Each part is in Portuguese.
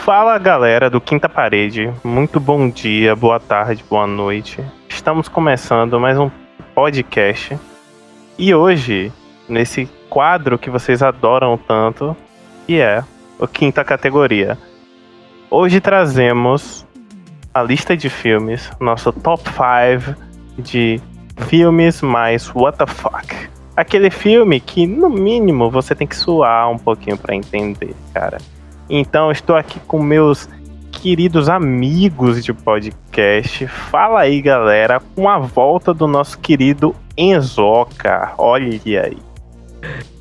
Fala galera do Quinta Parede, muito bom dia, boa tarde, boa noite. Estamos começando mais um podcast e hoje, nesse quadro que vocês adoram tanto, que é o Quinta Categoria. Hoje trazemos a lista de filmes, nosso top 5 de filmes mais what the fuck. Aquele filme que, no mínimo, você tem que suar um pouquinho para entender, cara. Então, estou aqui com meus queridos amigos de podcast. Fala aí, galera, com a volta do nosso querido Enzoca. Olha aí.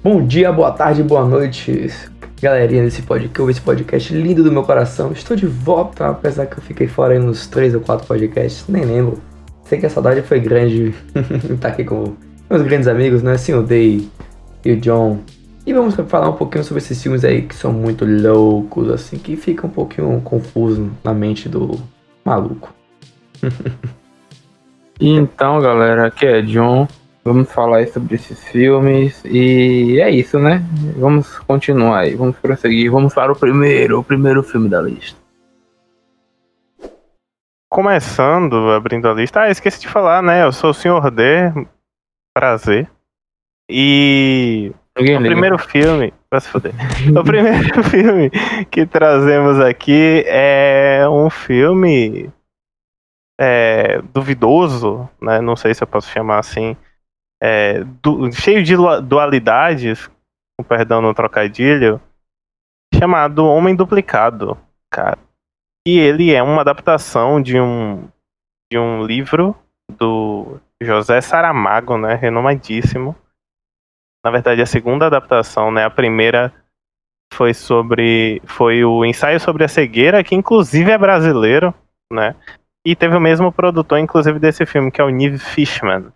Bom dia, boa tarde, boa noite, galerinha desse podcast, esse podcast lindo do meu coração. Estou de volta, apesar que eu fiquei fora aí nos três ou quatro podcasts, nem lembro. Sei que a saudade foi grande estar aqui com meus grandes amigos, né? Sim, o Day e o John. E vamos falar um pouquinho sobre esses filmes aí que são muito loucos, assim, que fica um pouquinho confuso na mente do maluco. então, galera, aqui é John. Vamos falar aí sobre esses filmes e é isso, né? Vamos continuar aí, vamos prosseguir. Vamos para o primeiro, o primeiro filme da lista. Começando, abrindo a lista. Ah, esqueci de falar, né? Eu sou o Sr. D. Prazer. E Ninguém o liga. primeiro filme. Vai se fuder. o primeiro filme que trazemos aqui é um filme é, duvidoso, né? Não sei se eu posso chamar assim. É, cheio de dualidades, com perdão no trocadilho, chamado Homem Duplicado, cara. E ele é uma adaptação de um, de um livro do José Saramago, né, renomadíssimo. Na verdade, a segunda adaptação, né, a primeira foi sobre foi o ensaio sobre a cegueira, que inclusive é brasileiro, né? E teve o mesmo produtor, inclusive, desse filme, que é o Nive Fishman.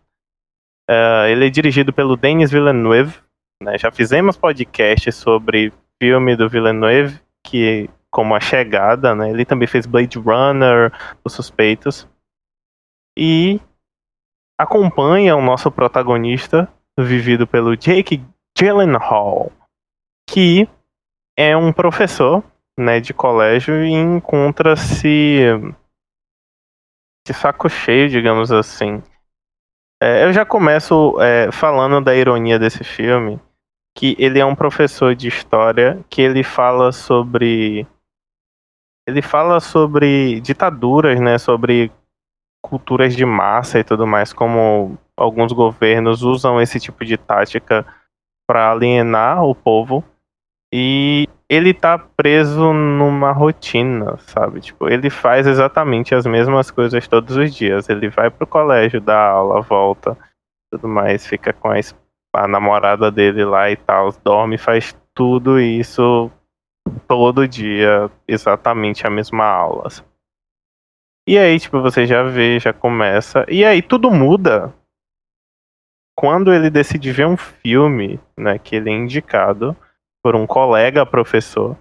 Uh, ele é dirigido pelo Denis Villeneuve. Né? Já fizemos podcast sobre filme do Villeneuve, que como A Chegada, né? Ele também fez Blade Runner, Os Suspeitos. E acompanha o nosso protagonista, vivido pelo Jake Gyllenhaal, que é um professor, né, de colégio e encontra-se de saco cheio, digamos assim. É, eu já começo é, falando da ironia desse filme, que ele é um professor de história que ele fala sobre ele fala sobre ditaduras, né, sobre culturas de massa e tudo mais, como alguns governos usam esse tipo de tática para alienar o povo. E ele tá preso numa rotina, sabe? Tipo, ele faz exatamente as mesmas coisas todos os dias. Ele vai pro colégio, dá aula, volta, tudo mais, fica com a, a namorada dele lá e tal, dorme, faz tudo isso todo dia exatamente a mesma aula. E aí, tipo, você já vê, já começa. E aí tudo muda quando ele decide ver um filme, né, que ele é indicado por um colega professor,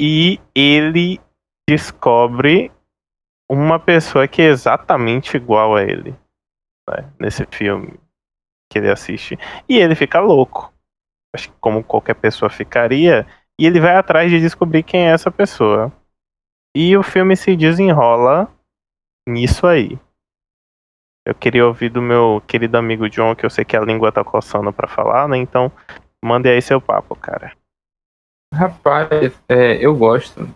e ele descobre uma pessoa que é exatamente igual a ele, né, nesse filme que ele assiste. E ele fica louco. Acho que como qualquer pessoa ficaria, e ele vai atrás de descobrir quem é essa pessoa. E o filme se desenrola nisso aí. Eu queria ouvir do meu querido amigo John, que eu sei que a língua tá coçando para falar, né? Então, mande aí seu papo, cara. Rapaz, é, eu gosto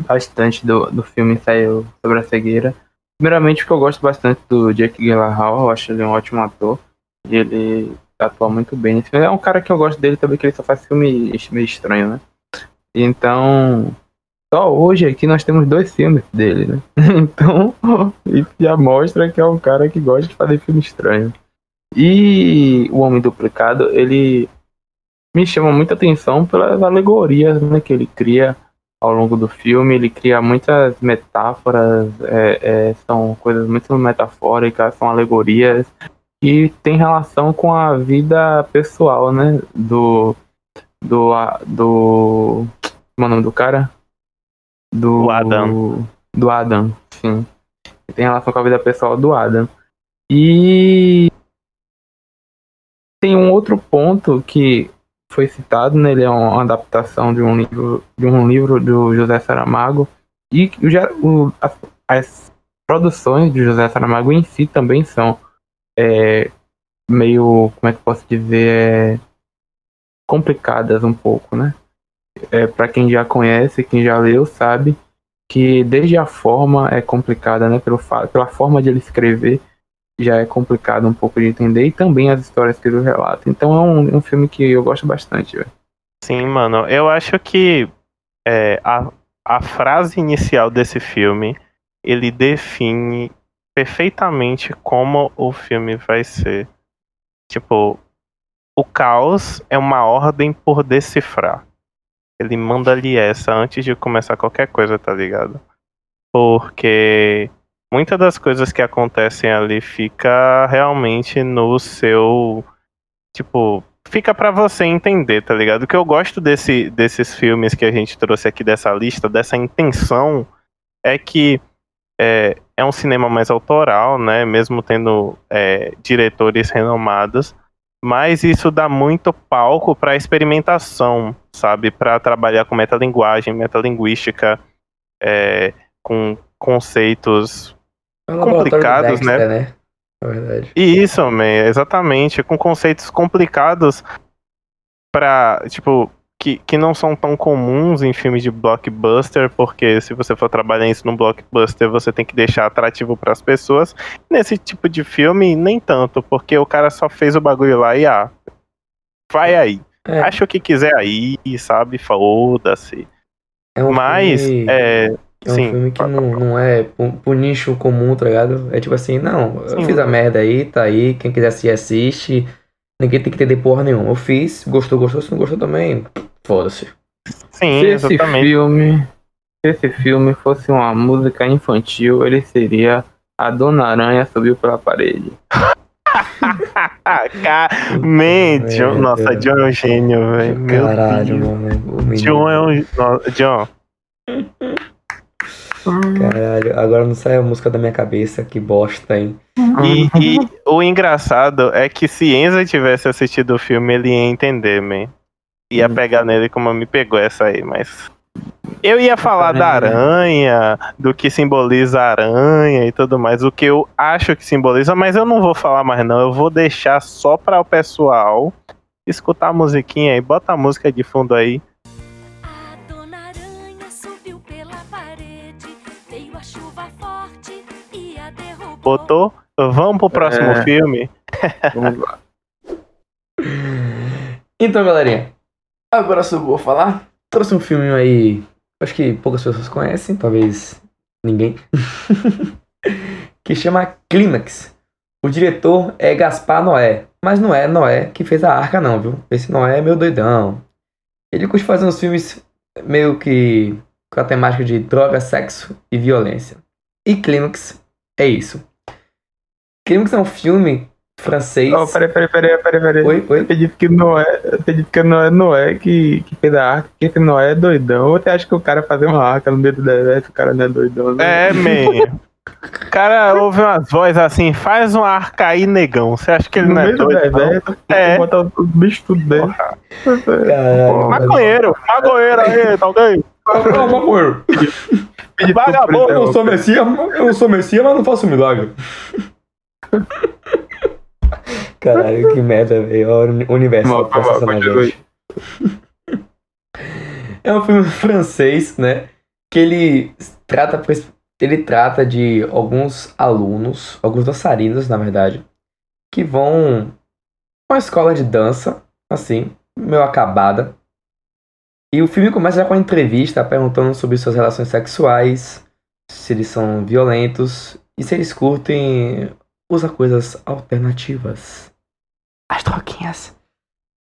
bastante do, do filme Saiu sobre a cegueira. Primeiramente porque eu gosto bastante do Jake Gyllenhaal, eu acho ele um ótimo ator. E ele atua muito bem nesse filme. É um cara que eu gosto dele também, que ele só faz filme meio estranho, né? Então, só hoje aqui nós temos dois filmes dele, né? Então, isso já mostra que é um cara que gosta de fazer filme estranho. E o Homem Duplicado, ele me chama muita atenção pelas alegorias né, que ele cria ao longo do filme. Ele cria muitas metáforas, é, é, são coisas muito metafóricas, são alegorias que tem relação com a vida pessoal, né? Do. Do. Do. Como é o nome do cara? Do, do Adam. Do Adam, sim. Tem relação com a vida pessoal do Adam. E. Tem um outro ponto que foi citado, né? Ele é uma adaptação de um livro, de um livro do José Saramago. E já, o, as, as, produções de José Saramago em si também são é, meio, como é que posso dizer, é, complicadas um pouco, né? É, para quem já conhece, quem já leu, sabe que desde a forma é complicada, né? Pelo, pela forma de ele escrever já é complicado um pouco de entender e também as histórias que ele relata. Então é um, um filme que eu gosto bastante, velho. Sim, mano. Eu acho que é, a, a frase inicial desse filme ele define perfeitamente como o filme vai ser. Tipo, o caos é uma ordem por decifrar. Ele manda ali essa antes de começar qualquer coisa, tá ligado? Porque muitas das coisas que acontecem ali fica realmente no seu tipo fica para você entender, tá ligado? O que eu gosto desse, desses filmes que a gente trouxe aqui dessa lista, dessa intenção, é que é, é um cinema mais autoral, né? Mesmo tendo é, diretores renomados, mas isso dá muito palco para experimentação, sabe? Para trabalhar com metalinguagem, metalinguística, é, com conceitos é complicados, Dexter, né? né? É verdade. E isso, man, exatamente, com conceitos complicados para, tipo, que, que não são tão comuns em filmes de blockbuster, porque se você for trabalhar isso no blockbuster, você tem que deixar atrativo para as pessoas. Nesse tipo de filme, nem tanto, porque o cara só fez o bagulho lá e ah, vai aí. É. Acha o que quiser aí, sabe? Foda-se. É um Mas, filme... é, é um Sim, filme que não, não é pro, nicho comum, tá ligado? É tipo assim, não, eu fiz a merda aí, tá aí, quem quiser assistir, assiste. Ninguém tem que entender porra nenhuma. Eu fiz, gostou, gostou, se não gostou também, foda-se. Sim, se esse filme, se esse filme fosse uma música infantil, ele seria A Dona Aranha Subiu pela Parede. John, nossa, John é um gênio, velho. Caralho, mano. John é um. John. Caralho, agora não sai a música da minha cabeça, que bosta, hein? E, e o engraçado é que se Enza tivesse assistido o filme, ele ia entender, man. Ia hum. pegar nele como me pegou essa aí, mas. Eu ia falar da aranha, do que simboliza a aranha e tudo mais, o que eu acho que simboliza, mas eu não vou falar mais não, eu vou deixar só para o pessoal escutar a musiquinha aí, bota a música de fundo aí. Botou? Vamos pro próximo é. filme? Vamos lá. então, galerinha. Agora só vou falar. Trouxe um filme aí. Acho que poucas pessoas conhecem, talvez ninguém. que chama Clímax. O diretor é Gaspar Noé. Mas não é Noé que fez a arca, não, viu? Esse Noé é meu doidão. Ele curte fazer uns filmes meio que com a temática de droga, sexo e violência. E Clímax é isso. Clímax é um filme francês. Oh, peraí, peraí, peraí, peraí, peraí. Oi, oi. Eu acredito que não é, eu acredito que não é Noé que, que fez a arca, que esse Noé é doidão. Ou você acha que o cara fazer uma arca no meio do deserto, o cara não é doidão? Né? É, man. O cara ouve umas vozes assim, faz uma arca aí, negão. Você acha que ele no não é doido? Deserto, é. Botar os bichos tudo dentro. Caralho, maconheiro, maconheiro aí, tá ok? Maconheiro. Vagabundo, eu não sou Messias, eu não sou Messias, mas não faço milagre. Caralho, que merda, velho. O universo Mal, tá na gente. É um filme francês, né? Que ele trata, ele trata de alguns alunos, alguns dançarinos, na verdade, que vão uma escola de dança, assim, meio acabada. E o filme começa já com uma entrevista perguntando sobre suas relações sexuais, se eles são violentos e se eles curtem usa coisas alternativas. As droguinhas.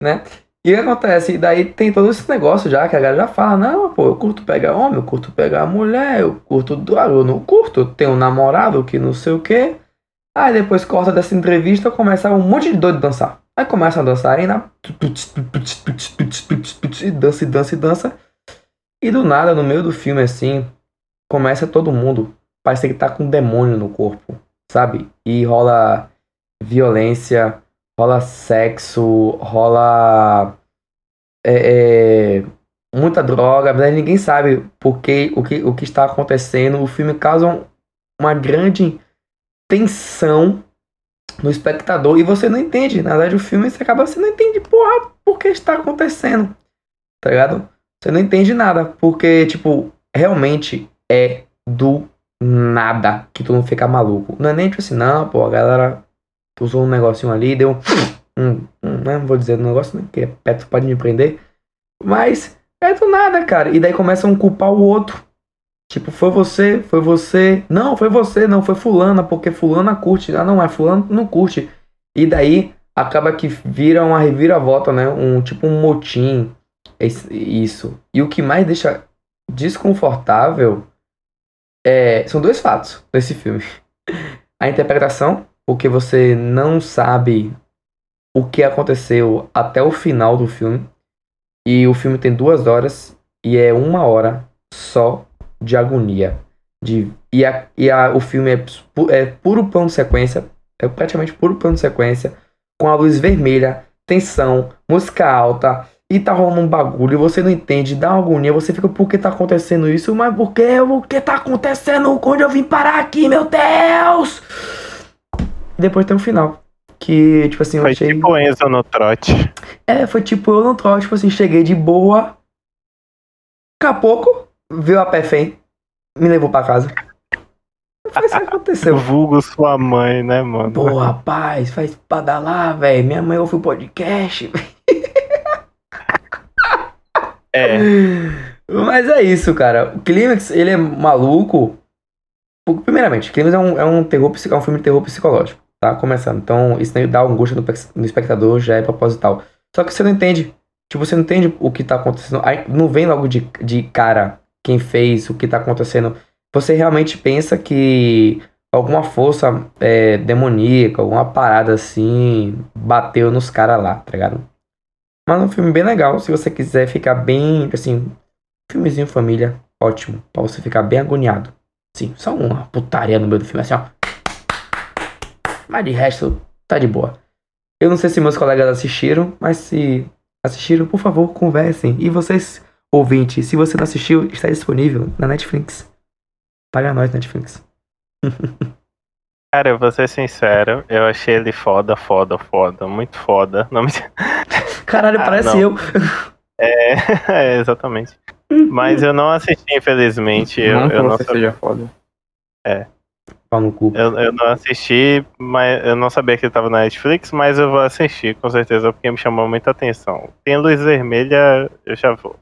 Né? E o que acontece? E daí tem todo esse negócio já, que a galera já fala, não, pô, eu curto pegar homem, eu curto pegar mulher, eu curto droga, eu não curto, eu tenho um namorado que não sei o quê. Aí depois corta dessa entrevista, começa um monte de doido dançar. Aí começa a dançar e dança e dança e dança. E do nada, no meio do filme assim, começa todo mundo. Parece que tá com um demônio no corpo sabe? E rola violência, rola sexo, rola é, é, muita droga, mas ninguém sabe porque, o, que, o que está acontecendo. O filme causa uma grande tensão no espectador e você não entende. Na verdade, o filme você acaba, você não entende, porra, por que está acontecendo. Tá ligado? Você não entende nada, porque, tipo, realmente é do nada que tu não fica maluco. Não é nem tipo assim, não, pô, a galera usou um negocinho ali, deu um, um né, não vou dizer um negócio, né, porque Petro pode me prender, mas é do nada, cara. E daí começam a culpar o outro. Tipo, foi você, foi você. Não, foi você, não, foi fulana, porque fulana curte. Ah, não, é fulano não curte. E daí acaba que vira uma reviravolta, né? Um tipo um motim. Isso. E o que mais deixa desconfortável é, são dois fatos nesse filme. A interpretação, porque você não sabe o que aconteceu até o final do filme. E o filme tem duas horas e é uma hora só de agonia. De, e a, e a, o filme é, é puro plano de sequência, é praticamente puro plano de sequência, com a luz vermelha, tensão, música alta, e tá rolando um bagulho, e você não entende, dá uma agonia, você fica, por que tá acontecendo isso? Mas por que? O que tá acontecendo? Onde eu vim parar aqui, meu Deus? E depois tem o um final. Que, tipo assim, eu foi achei. Foi tipo Enzo no trote. É, foi tipo eu no trote, tipo assim, cheguei de boa. Daqui a pouco, viu a pé fém, me levou pra casa. Foi isso que aconteceu. Vulgo sua mãe, né, mano? Pô, rapaz, faz lá, velho. Minha mãe ouve o podcast. É. Mas é isso, cara. O Clímax, ele é maluco. Primeiramente, Clímax é um, é um, terror, é um filme de terror psicológico, tá? Começando. Então, isso dá angústia no, no espectador, já é proposital. Só que você não entende. Tipo, você não entende o que tá acontecendo. Aí não vem logo de, de cara quem fez, o que tá acontecendo. Você realmente pensa que alguma força é, demoníaca, alguma parada assim, bateu nos caras lá, tá ligado? Mas é um filme bem legal, se você quiser ficar bem, assim, filmezinho família, ótimo, pra você ficar bem agoniado. Sim, só uma putaria no meio do filme, assim, ó. Mas de resto, tá de boa. Eu não sei se meus colegas assistiram, mas se assistiram, por favor, conversem. E vocês Ouvinte, se você não assistiu, está disponível na Netflix. Paga nós, Netflix. Cara, eu vou ser sincero, eu achei ele foda, foda, foda, muito foda. Não me... Caralho, ah, parece eu. É, é, exatamente. Mas eu não assisti, infelizmente. Eu, não eu não sabia foda. É. no cu. Eu, eu não assisti, mas eu não sabia que ele tava na Netflix, mas eu vou assistir, com certeza, porque me chamou muita atenção. Tem luz vermelha, eu já vou.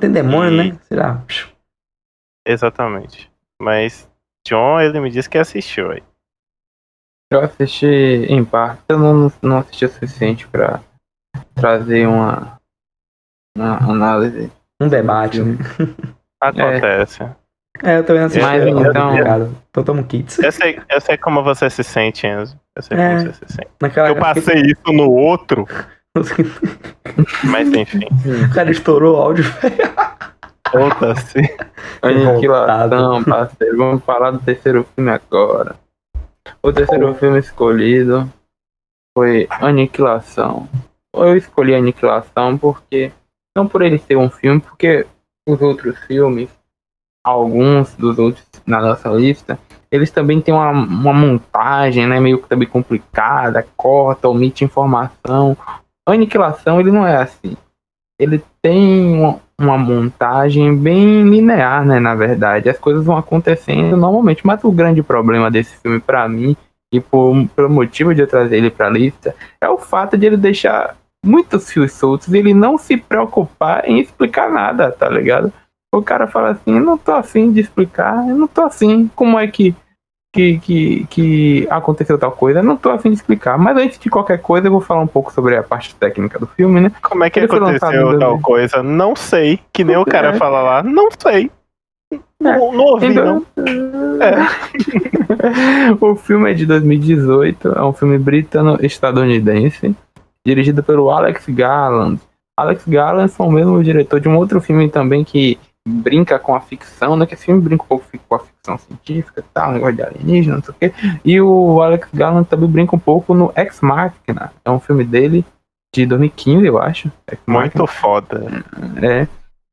Tem demônio, e... né? Será? Exatamente. Mas John, ele me disse que assistiu aí. Eu assisti em parte, eu não, não assisti o suficiente pra trazer uma, uma análise. Um debate, né? Acontece. É, eu também assisti. Mas, então, então tamo kits. Eu sei, eu sei como você se sente, Enzo. Eu sei é, como você se sente. Naquela eu passei isso no outro. Mas enfim. O cara estourou o áudio, Volta-se. Aniquilação, parceiro. Vamos falar do terceiro filme agora. O terceiro filme escolhido foi Aniquilação. Eu escolhi Aniquilação porque. Não por ele ser um filme, porque os outros filmes, alguns dos outros na nossa lista, eles também têm uma, uma montagem, né, meio que também complicada, corta, omite informação, Aniquilação ele não é assim. Ele tem uma, uma, montagem bem linear, né? Na verdade, as coisas vão acontecendo normalmente. Mas o grande problema desse filme, para mim, e por, pelo motivo de eu trazer ele pra lista, é o fato de ele deixar muitos fios soltos e ele não se preocupar em explicar nada, tá ligado? O cara fala assim, não tô afim de explicar, eu não tô afim, como é que que, que, que aconteceu tal coisa. Não tô afim de explicar. Mas antes de qualquer coisa, eu vou falar um pouco sobre a parte técnica do filme, né? Como é que Ele aconteceu tal coisa? Não sei. Que nem o cara é. fala lá. Não sei. É. Não, não ouvi, então, não. É. o filme é de 2018. É um filme britano-estadunidense. Dirigido pelo Alex Garland. Alex Garland foi o mesmo diretor de um outro filme também que brinca com a ficção, né? Que esse filme brinca um pouco com a ficção científica e tal, negócio de alienígena, não sei o quê. E o Alex Garland também brinca um pouco no Ex Machina, é um filme dele, de 2015, eu acho. Muito foda. É.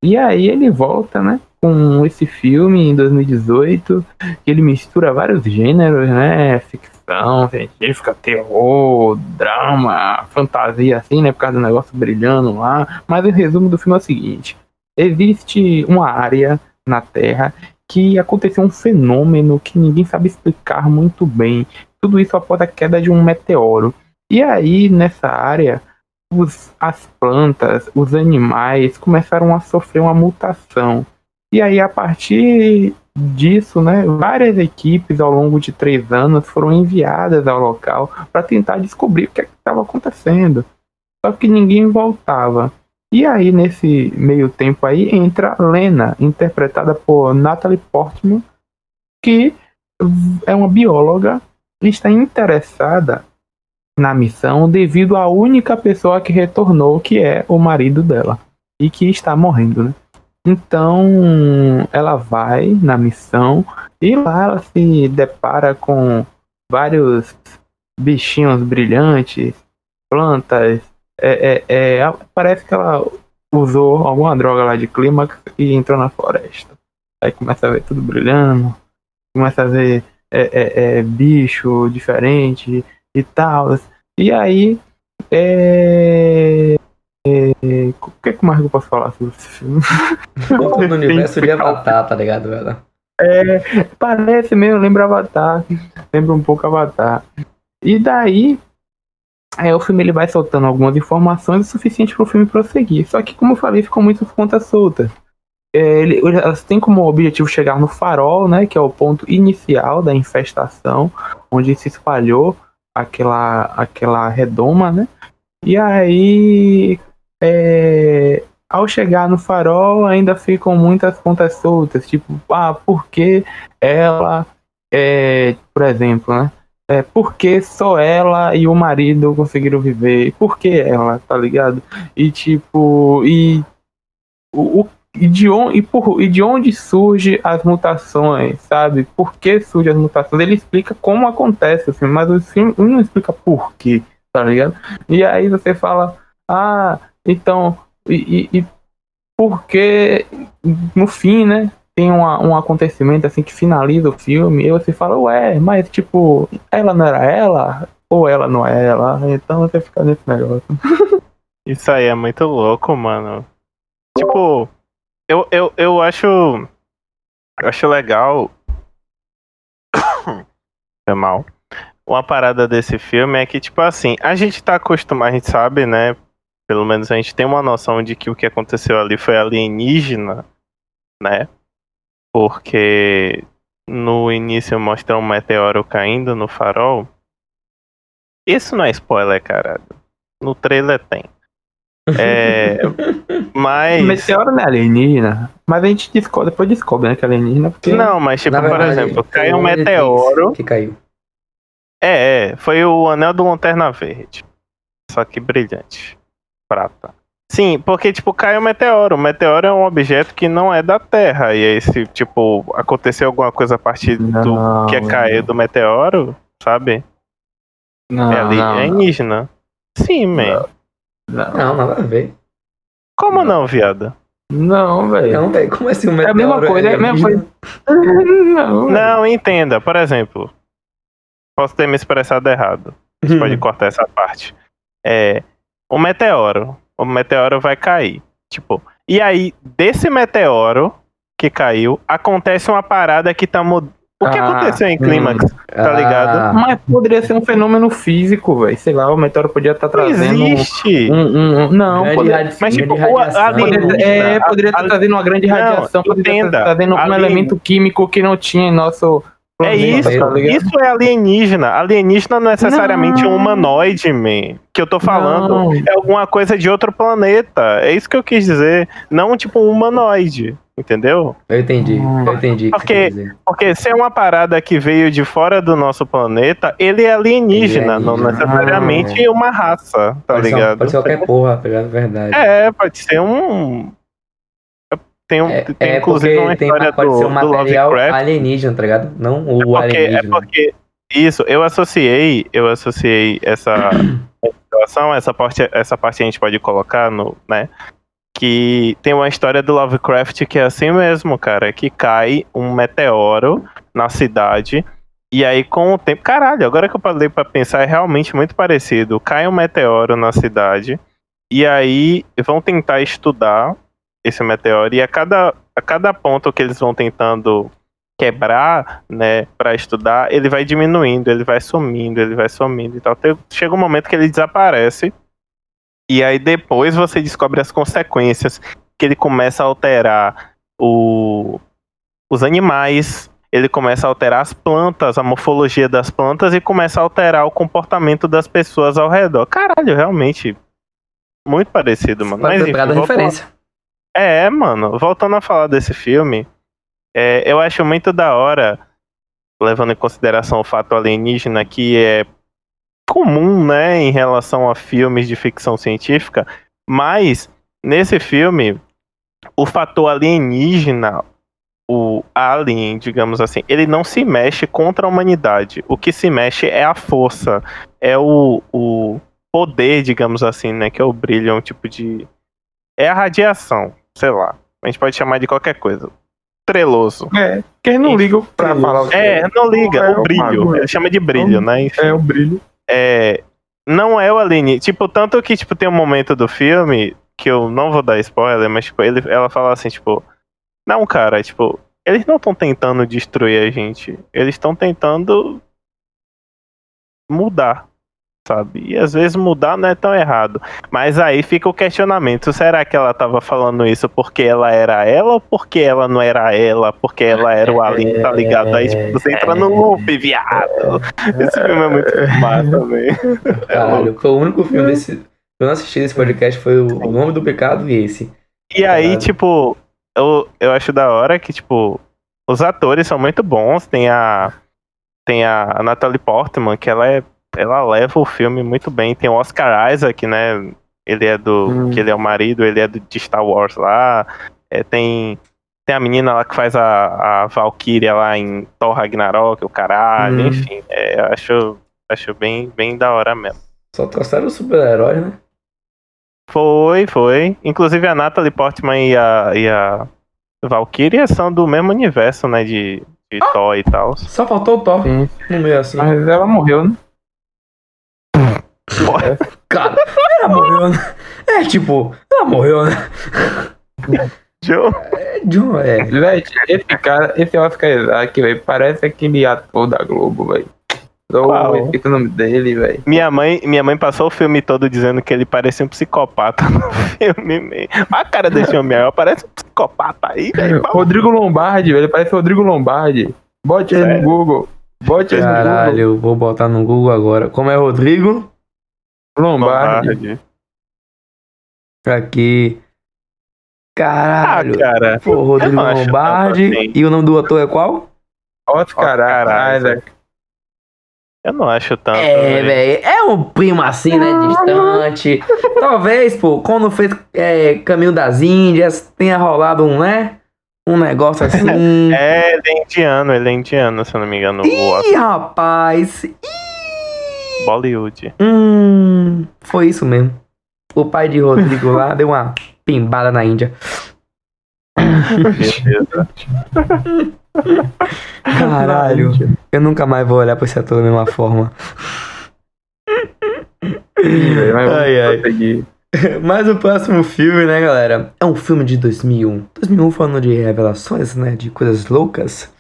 E aí ele volta, né? Com esse filme em 2018, que ele mistura vários gêneros, né? Ficção, científica, terror, drama, fantasia, assim, né? Por causa do negócio brilhando lá. Mas o resumo do filme é o seguinte: existe uma área na Terra que aconteceu um fenômeno que ninguém sabe explicar muito bem. Tudo isso após a queda de um meteoro. E aí, nessa área, os, as plantas, os animais começaram a sofrer uma mutação. E aí, a partir disso, né, várias equipes ao longo de três anos foram enviadas ao local para tentar descobrir o que é estava acontecendo. Só que ninguém voltava. E aí, nesse meio tempo aí, entra Lena, interpretada por Natalie Portman, que é uma bióloga e está interessada na missão devido à única pessoa que retornou, que é o marido dela, e que está morrendo, né? Então, ela vai na missão e lá ela se depara com vários bichinhos brilhantes, plantas, é, é, é, parece que ela usou alguma droga lá de clímax e entrou na floresta. Aí começa a ver tudo brilhando, começa a ver é, é, é bicho diferente e tal. E aí. É, é, o que, que mais eu posso falar sobre esse filme? no universo de Avatar, tá ligado, velho? É, parece mesmo, lembra Avatar. Lembra um pouco Avatar. E daí, Aí o filme ele vai soltando algumas informações o suficiente para o filme prosseguir. Só que, como eu falei, ficou muito conta solta. É, ele, elas têm como objetivo chegar no farol, né, que é o ponto inicial da infestação, onde se espalhou aquela, aquela redoma, né? E aí, é, ao chegar no farol, ainda ficam muitas pontas soltas, tipo, ah, por que ela, é, por exemplo, né? É, por que só ela e o marido conseguiram viver? Por que ela, tá ligado? E tipo, e o, o e de, onde, e, por, e de onde surge as mutações, sabe? Por que surgem as mutações? Ele explica como acontece, assim, mas o filme não explica por quê, tá ligado? E aí você fala, ah, então, e, e, e por que no fim, né? Tem uma, um acontecimento assim que finaliza o filme e você fala, ué, mas tipo, ela não era ela? Ou ela não é ela? Então você fica nesse negócio. Isso aí é muito louco, mano. Tipo, eu, eu, eu acho. Eu acho legal. Foi mal. Uma parada desse filme é que, tipo assim, a gente tá acostumado, a gente sabe, né? Pelo menos a gente tem uma noção de que o que aconteceu ali foi alienígena, né? Porque no início mostra um meteoro caindo no farol. Isso não é spoiler, caralho. No trailer tem. É, mas. O meteoro não é alienígena. Mas a gente descobre, depois descobre, né, que é alienígena. Porque... Não, mas tipo, verdade, por exemplo, caiu um meteoro. Que caiu. É, é, foi o anel do Lanterna Verde. Só que brilhante. Prata. Sim, porque, tipo, cai um meteoro. O meteoro é um objeto que não é da Terra. E aí, se, tipo, acontecer alguma coisa a partir não, do que é cair do meteoro, sabe? Não, é, ali, não, é alienígena. Sim, man. Não, não, nada a ver. Como não, viada? Não, velho. Não, velho. Como assim um meteoro? É a mesma coisa, é a mesma coisa. não, não, entenda. Por exemplo, posso ter me expressado errado. Você pode cortar essa parte. É, o meteoro o meteoro vai cair. Tipo, e aí, desse meteoro que caiu, acontece uma parada que tá mudando. O que ah, aconteceu em Clímax? Hum, tá ligado? Ah, Mas poderia ser um fenômeno físico, velho. Sei lá, o meteoro podia estar tá trazendo. Existe! Um, um, um, não, poderia, mas tipo, radiação, poderia, é, poderia estar tá trazendo uma grande radiação, não, poderia estar tá trazendo um elemento químico que não tinha em nosso é isso, tá isso é alienígena. Alienígena não é necessariamente não. um humanoide, man. Que eu tô falando não. é alguma coisa de outro planeta. É isso que eu quis dizer. Não tipo um humanoide. Entendeu? Eu entendi, eu entendi. Porque, porque se é uma parada que veio de fora do nosso planeta, ele é alienígena, ele é alienígena. não necessariamente ah. uma raça, tá pode ligado? Ser, pode ser qualquer porra, tá ligado? Verdade. É, pode ser um tem, um, é, tem é inclusive uma história pode do, ser um material alienígena, tá ligado? Não o é porque, alienígena. É porque, isso, eu associei, eu associei essa consideração, essa parte, essa parte a gente pode colocar no, né? Que tem uma história do Lovecraft que é assim mesmo, cara, que cai um meteoro na cidade e aí com o tempo, caralho, agora que eu parei para pensar é realmente muito parecido. Cai um meteoro na cidade e aí vão tentar estudar esse meteoro e a cada a cada ponto que eles vão tentando quebrar, né, para estudar, ele vai diminuindo, ele vai sumindo, ele vai sumindo e tal. Chega um momento que ele desaparece. E aí depois você descobre as consequências que ele começa a alterar o, os animais, ele começa a alterar as plantas, a morfologia das plantas e começa a alterar o comportamento das pessoas ao redor. Caralho, realmente muito parecido, mano. Mas enfim, referência. É, mano, voltando a falar desse filme, é, eu acho muito da hora, levando em consideração o fato alienígena, que é comum, né, em relação a filmes de ficção científica, mas nesse filme, o fator alienígena, o alien, digamos assim, ele não se mexe contra a humanidade. O que se mexe é a força, é o, o poder, digamos assim, né, que é o brilho, é um tipo de. É a radiação, sei lá. A gente pode chamar de qualquer coisa treloso. É, quem não liga pra falar o que é. não liga, é o brilho. Ele chama de brilho, é né? Enfim. É o brilho. É, não é o Aline. Tipo, tanto que tipo, tem um momento do filme que eu não vou dar spoiler, mas tipo, ele, ela fala assim, tipo, não, cara, tipo, eles não estão tentando destruir a gente. Eles estão tentando mudar sabe? E às vezes mudar não é tão errado. Mas aí fica o questionamento: será que ela tava falando isso porque ela era ela ou porque ela não era ela? Porque ela era o Alien, tá ligado? Aí tipo, você entra no loop, viado. Esse filme é muito massa também. Caralho, foi o único filme desse. Eu não assisti esse podcast, foi o Nome do Pecado e esse. E aí, tipo, eu, eu acho da hora que, tipo, os atores são muito bons. Tem a. Tem a Natalie Portman, que ela é ela leva o filme muito bem. Tem o Oscar Isaac, né? Ele é do. Hum. Que ele é o marido, ele é do, de Star Wars lá. É, tem. Tem a menina lá que faz a, a Valkyria lá em Thor Ragnarok, o caralho, hum. enfim. É, acho, acho bem, bem da hora mesmo. Só trouxeram o super-herói, né? Foi, foi. Inclusive a Natalie Portman e a, e a Valkyria são do mesmo universo, né? De, de ah, Thor e tal. Só faltou o Thor Sim. no meio assim. Mas ela morreu, né? Cara, ela morreu, né? É, tipo, ela morreu, né? John? É, John, é. Véi, esse cara, esse Oscar aqui, velho, parece aquele ator da Globo, velho. Qual? O nome dele, velho. Minha mãe, minha mãe passou o filme todo dizendo que ele parecia um psicopata no filme. Meio. A cara desse homem aí, parece um psicopata aí, velho. Rodrigo Lombardi, velho, parece Rodrigo Lombardi. Bote ele no Google. Bote ele no Google. Caralho, vou botar no Google agora. Como é Rodrigo? Lombardi. Aqui. Caralho. Ah, cara. Pô, Rodrigo Lombardi. Assim. E o nome do ator é qual? Oscar, Oscar Isaac. Eu não acho tanto. É, velho. É um primo assim, né? Distante. Talvez, pô, quando fez é, Caminho das Índias, tenha rolado um, né? Um negócio assim. é, ele é indiano, ele é indiano, se eu não me engano. Ih, rapaz. Ih. Bollywood. Hum, foi isso mesmo. O pai de Rodrigo lá deu uma pimbada na Índia. Caralho, eu nunca mais vou olhar pra esse ator da mesma forma. ai, ai. Mas o próximo filme, né, galera? É um filme de 2001. 2001 falando de revelações, né? De coisas loucas.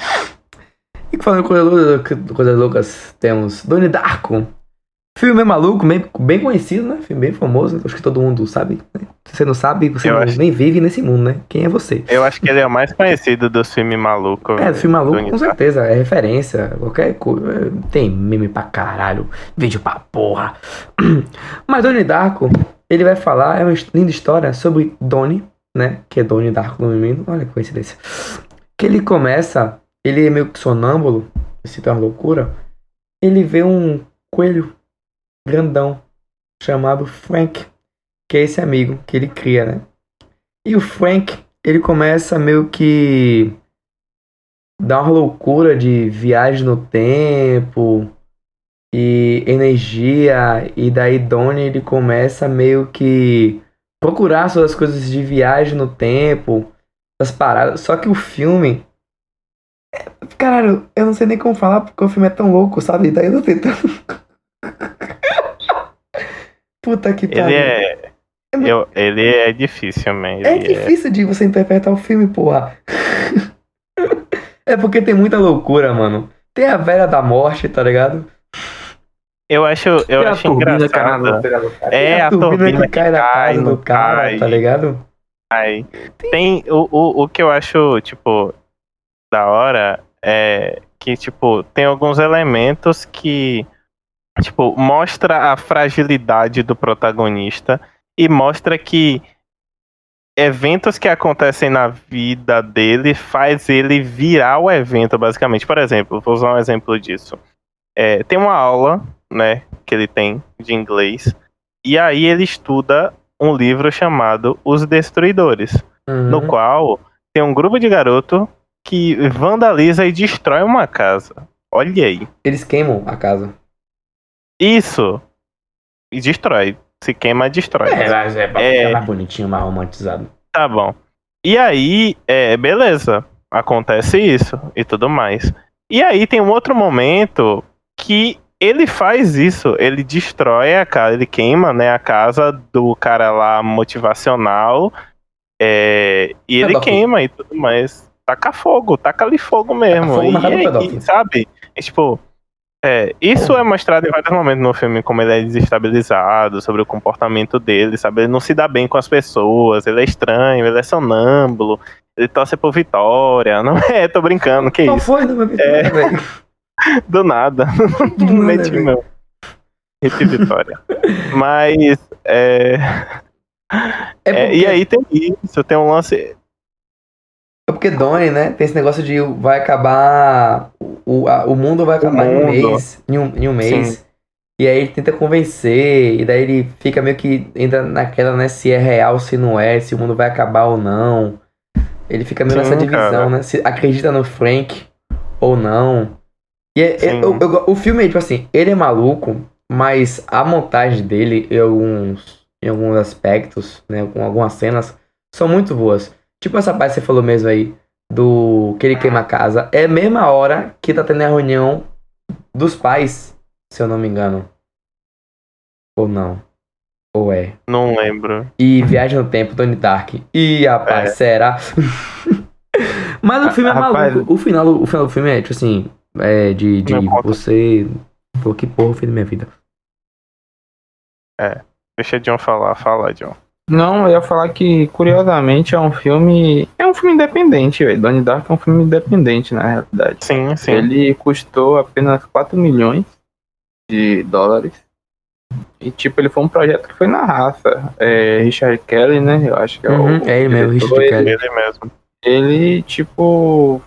E falando de coisas, loucas, temos Donnie Darko, Filme maluco, bem, bem conhecido, né? Filme bem famoso, acho que todo mundo sabe. Né? Se você não sabe, você não, acho... nem vive nesse mundo, né? Quem é você? Eu acho que ele é o mais conhecido dos filmes malucos. É, do filme maluco, com certeza. É referência, qualquer coisa. Tem meme pra caralho, vídeo pra porra. Mas Donnie Darko, ele vai falar, é uma linda história sobre Donnie, né? Que é Donnie Darko no menino. Olha que coincidência. Que ele começa, ele é meio que sonâmbulo, se uma loucura. Ele vê um coelho grandão chamado Frank, que é esse amigo que ele cria, né? E o Frank, ele começa meio que dar uma loucura de viagem no tempo, e energia, e daí Donnie ele começa meio que procurar suas coisas de viagem no tempo, as paradas. Só que o filme. É, caralho, eu não sei nem como falar porque o filme é tão louco, sabe? Daí eu tô tentando. Puta que pariu. Ele é. é eu, ele é difícil, man. é difícil é... de você interpretar o filme, porra. é porque tem muita loucura, mano. Tem a velha da morte, tá ligado? Eu acho, eu acho engraçado. É, a turbina, que cai da casa do cara, cai, tá ligado? Tem o, o, o que eu acho, tipo, da hora é que, tipo, tem alguns elementos que, tipo, mostra a fragilidade do protagonista e mostra que eventos que acontecem na vida dele faz ele virar o evento, basicamente. Por exemplo, vou usar um exemplo disso. É, tem uma aula né, que ele tem de inglês. E aí ele estuda um livro chamado Os Destruidores, uhum. no qual tem um grupo de garoto que vandaliza e destrói uma casa. Olha aí. Eles queimam a casa. Isso. E destrói. Se queima, destrói. É, mas é é... bonitinho, mais romantizado. Tá bom. E aí, é, beleza. Acontece isso e tudo mais. E aí tem um outro momento que ele faz isso, ele destrói a casa, ele queima, né, a casa do cara lá motivacional, é, e ele queima e tudo mais. Taca fogo, taca ali fogo mesmo. Fogo e, e, sabe? E, tipo, é, isso é mostrado em vários momentos no filme, como ele é desestabilizado, sobre o comportamento dele, sabe? Ele não se dá bem com as pessoas, ele é estranho, ele é sonâmbulo, ele torce por vitória. Não é, tô brincando, que não isso? Foi, não vitória, é... velho. Do nada. Do nada, não. Hit Vitória. Mas, é... é, é e aí tem isso, tem um lance... É porque Donnie, né, tem esse negócio de vai acabar... O, a, o mundo vai acabar mundo. em um mês. Em um, em um mês. Sim. E aí ele tenta convencer, e daí ele fica meio que ainda naquela, né, se é real, se não é, se o mundo vai acabar ou não. Ele fica meio Sim, nessa divisão, cara. né? Se acredita no Frank ou não. E é, é, eu, eu, o filme, tipo assim, ele é maluco, mas a montagem dele em alguns, em alguns aspectos, né, com algumas cenas, são muito boas. Tipo essa parte que você falou mesmo aí, do que ele queima a casa, é a mesma hora que tá tendo a reunião dos pais, se eu não me engano. Ou não. Ou é? Não lembro. E Viagem no Tempo, Tony Dark. E rapaz, é. será? Mas o filme é rapaz, maluco. O final, o final do filme é, tipo assim, é, de, de você. Pô, que porra fez da minha vida. É. Deixa John falar, fala, John. Não, eu ia falar que, curiosamente, é um filme. É um filme independente, velho. Donnie Dark é um filme independente, na realidade. Sim, sim. Ele custou apenas 4 milhões de dólares. E, tipo, ele foi um projeto que foi na raça. É, Richard Kelly, né? Eu acho que é uhum, o. É ele mesmo, Richard Kelly. Ele mesmo. Ele, tipo,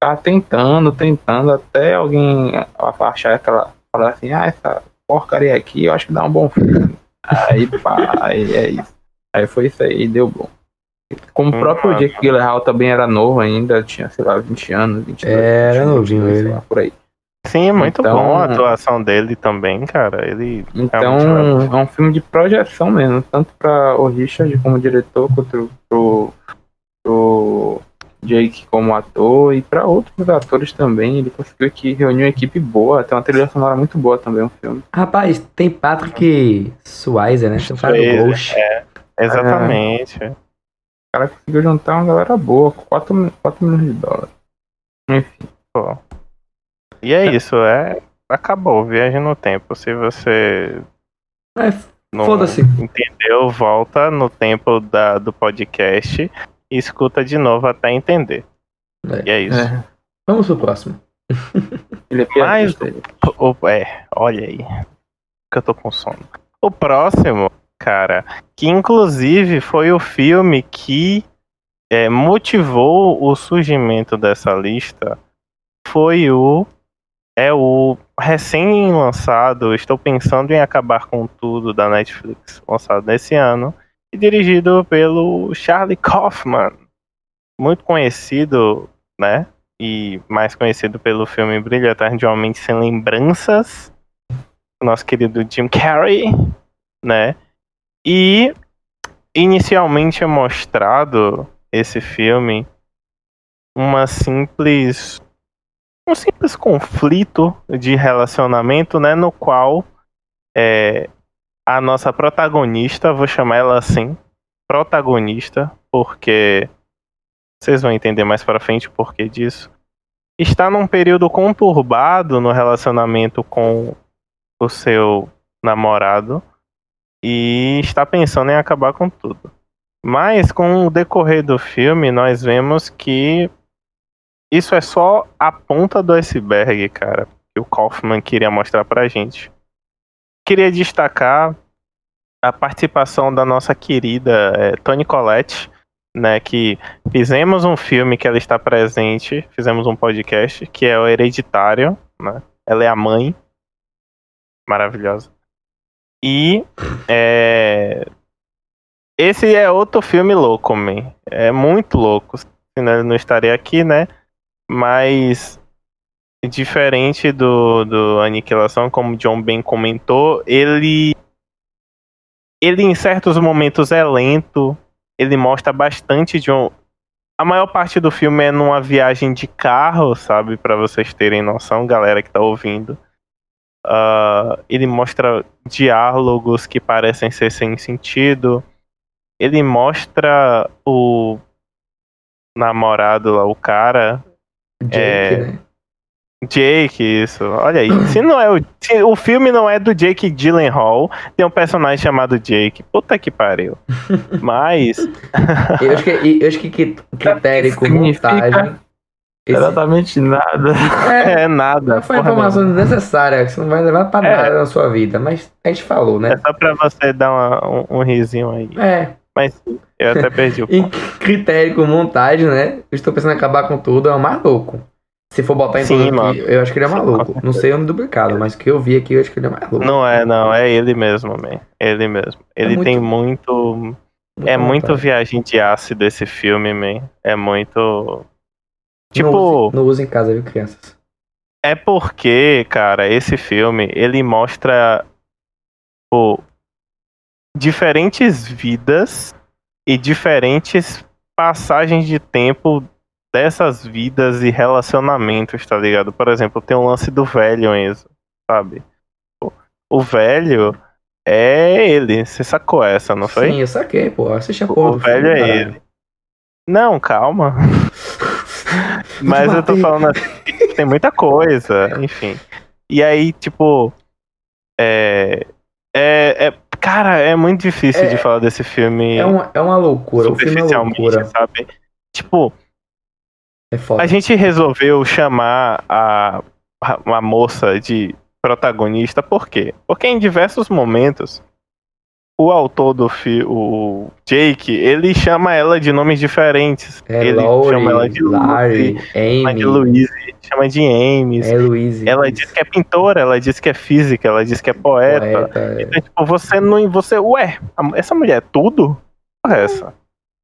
tá tentando, tentando, até alguém achar aquela. Falar assim, ah, essa porcaria aqui, eu acho que dá um bom filme. Aí, pá, aí é isso. Aí foi isso aí, deu bom. Como o próprio Jake Gyllenhaal também era novo ainda, tinha, sei lá, 20 anos, 22 é, Era novinho ele. Lá, por aí. Sim, é muito então, bom a atuação dele também, cara. Ele então é um filme de projeção mesmo, tanto para o Richard como diretor, quanto pro, pro Jake como ator e para outros atores também. Ele conseguiu que reuniu uma equipe boa, tem uma trilha sonora muito boa também o filme. Rapaz, tem Patrick Swayze, né? Tem cara do Ghost. É, exatamente. É. O cara conseguiu juntar uma galera boa, 4, 4 milhões de dólares. Enfim. Pô. E é, isso, é. Acabou, viagem no tempo. Se você. É, foda-se. Entendeu? Volta no tempo da, do podcast e escuta de novo até entender. É. E é isso. É. Vamos pro próximo. Ele é Mais, o, o, é, olha aí. Que eu tô com sono. O próximo, cara, que inclusive foi o filme que é, motivou o surgimento dessa lista, foi o é o recém-lançado Estou Pensando em Acabar com Tudo da Netflix, lançado nesse ano, e dirigido pelo Charlie Kaufman, muito conhecido, né? E mais conhecido pelo filme Brilho Atrás de Homem Sem Lembranças nosso querido Jim Carrey, né? E inicialmente é mostrado esse filme uma simples um simples conflito de relacionamento, né, no qual é, a nossa protagonista, vou chamar ela assim, protagonista, porque vocês vão entender mais para frente o porquê disso, está num período conturbado no relacionamento com o seu namorado e está pensando em acabar com tudo. Mas com o decorrer do filme, nós vemos que isso é só a ponta do iceberg, cara, que o Kaufman queria mostrar pra gente. Queria destacar a participação da nossa querida é, Toni Collette, né, que fizemos um filme que ela está presente, fizemos um podcast, que é o Hereditário, né? Ela é a mãe, maravilhosa. E é, esse é outro filme louco, man. É muito louco. Senão não estaria aqui, né? Mas diferente do, do Aniquilação, como o John bem comentou, ele ele em certos momentos é lento, ele mostra bastante de um a maior parte do filme é numa viagem de carro, sabe, para vocês terem noção, galera que tá ouvindo. Uh, ele mostra diálogos que parecem ser sem sentido. Ele mostra o namorado lá, o cara. Jake, é, né? Jake, isso. Olha aí. se não é o, se o filme não é do Jake Gyllenhaal, tem um personagem chamado Jake. Puta que pariu. Mas. eu acho que, eu acho que critério com montagem esse... Exatamente nada. É, é nada. Foi informação mesmo. desnecessária, que você não vai levar pra é. nada na sua vida, mas a gente falou, né? É só pra você dar uma, um, um risinho aí. É. Mas eu até perdi o ponto. em critério com montagem, né? Eu estou pensando em acabar com tudo, é um maluco. Se for botar em Sim, tudo aqui, eu acho que ele é maluco. Sim, não sei o nome duplicado, mas o que eu vi aqui, eu acho que ele é maluco. Não é, não. É ele mesmo, man. Ele mesmo. Ele é muito... tem muito... muito é muito viagem de ácido esse filme, man. É muito Tipo. Não use, não use em casa, viu, crianças? É porque, cara, esse filme ele mostra pô, diferentes vidas e diferentes passagens de tempo dessas vidas e relacionamentos, tá ligado? Por exemplo, tem o lance do velho, Enzo, sabe? O velho é ele. Você sacou essa, não foi? Sim, eu saquei, pô. Assiste a porra. O velho filme, é ele. Não, calma. Mas eu tô falando assim, tem muita coisa, enfim. E aí, tipo. É. É. é cara, é muito difícil é, de falar desse filme. É uma, é uma loucura. O filme é loucura. sabe? Tipo. É a gente resolveu chamar a, a, a moça de protagonista, por quê? Porque em diversos momentos o autor do filme, o Jake, ele chama ela de nomes diferentes. É ele Laurie, chama ela de Larry, Lucy, Amy. Chama de Louise, chama de Ames. É Louise. Ela diz que é pintora, ela diz que é física, ela diz que é poeta. poeta é. então, tipo, você não. Você, ué, essa mulher é tudo? Porra, é essa.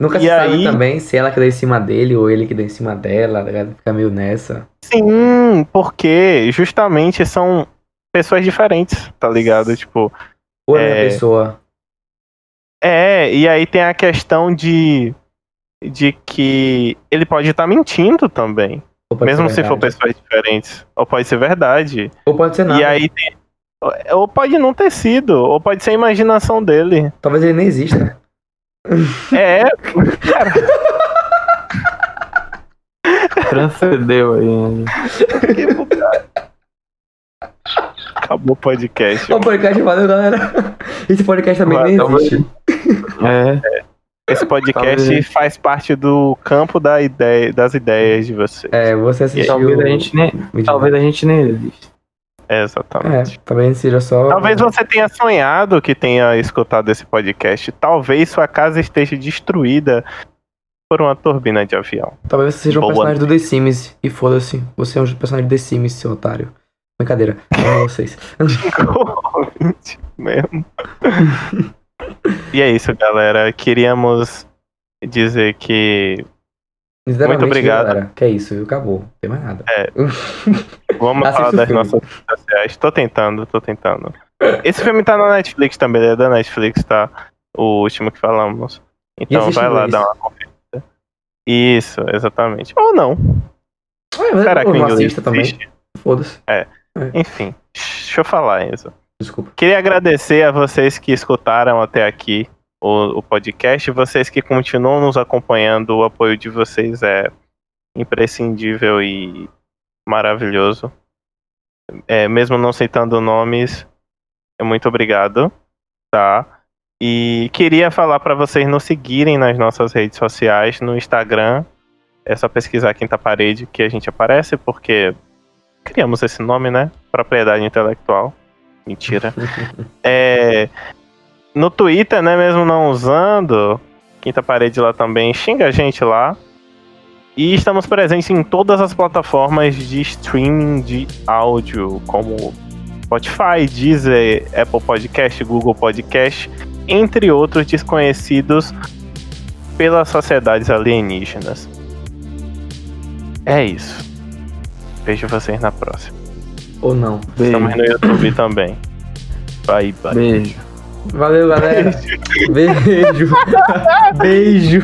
Nunca e se aí... sabe também se ela que deu em cima dele ou ele que deu em cima dela, tá fica meio nessa. Sim, porque justamente são pessoas diferentes, tá ligado? Tipo. Ou é, é... pessoa. É, e aí tem a questão de, de que ele pode estar tá mentindo também. Mesmo se for pessoas diferentes. Ou pode ser verdade. Ou pode ser nada. E aí tem, Ou pode não ter sido. Ou pode ser a imaginação dele. Talvez ele nem exista. É, cara. Transcendeu aí. Que Acabou o podcast. O podcast, valeu, galera. Esse podcast também Vai, nem existe. É. é. Esse podcast talvez... faz parte do campo da ideia, das ideias de vocês. É, você assistiu... Talvez a gente nem, talvez a gente nem existe. É, exatamente. É, talvez seja só. Talvez você tenha sonhado que tenha escutado esse podcast. Talvez sua casa esteja destruída por uma turbina de avião. Talvez você seja um Boa personagem noite. do The Sims e foda-se. Você é um personagem do The Sims, seu otário. Brincadeira. Amo vocês. mesmo. e é isso, galera. Queríamos dizer que. Muito obrigado. Galera, que é isso, acabou. Não tem mais nada. É. Vamos falar das nossas redes sociais. Tô tentando, tô tentando. Esse filme tá na Netflix também, é da Netflix, tá? O último que falamos. Então vai lá dar uma conferida. Isso, exatamente. Ou não. É, Será que o inglês também? Foda-se. É. é. Enfim, deixa eu falar, Enzo. Desculpa. Queria agradecer a vocês que escutaram até aqui o, o podcast, vocês que continuam nos acompanhando, o apoio de vocês é imprescindível e maravilhoso. É, mesmo não citando nomes, é muito obrigado, tá? E queria falar para vocês nos seguirem nas nossas redes sociais, no Instagram, é só pesquisar Quinta Parede que a gente aparece, porque criamos esse nome, né? Propriedade intelectual. Mentira. é, no Twitter, né? Mesmo não usando, Quinta Parede lá também, xinga a gente lá. E estamos presentes em todas as plataformas de streaming de áudio, como Spotify, Deezer, Apple Podcast, Google Podcast, entre outros desconhecidos pelas sociedades alienígenas. É isso. Vejo vocês na próxima. Ou não. Beijo. Estamos no YouTube também. Bye, bye. Beijo. Valeu, galera. Beijo. Beijo.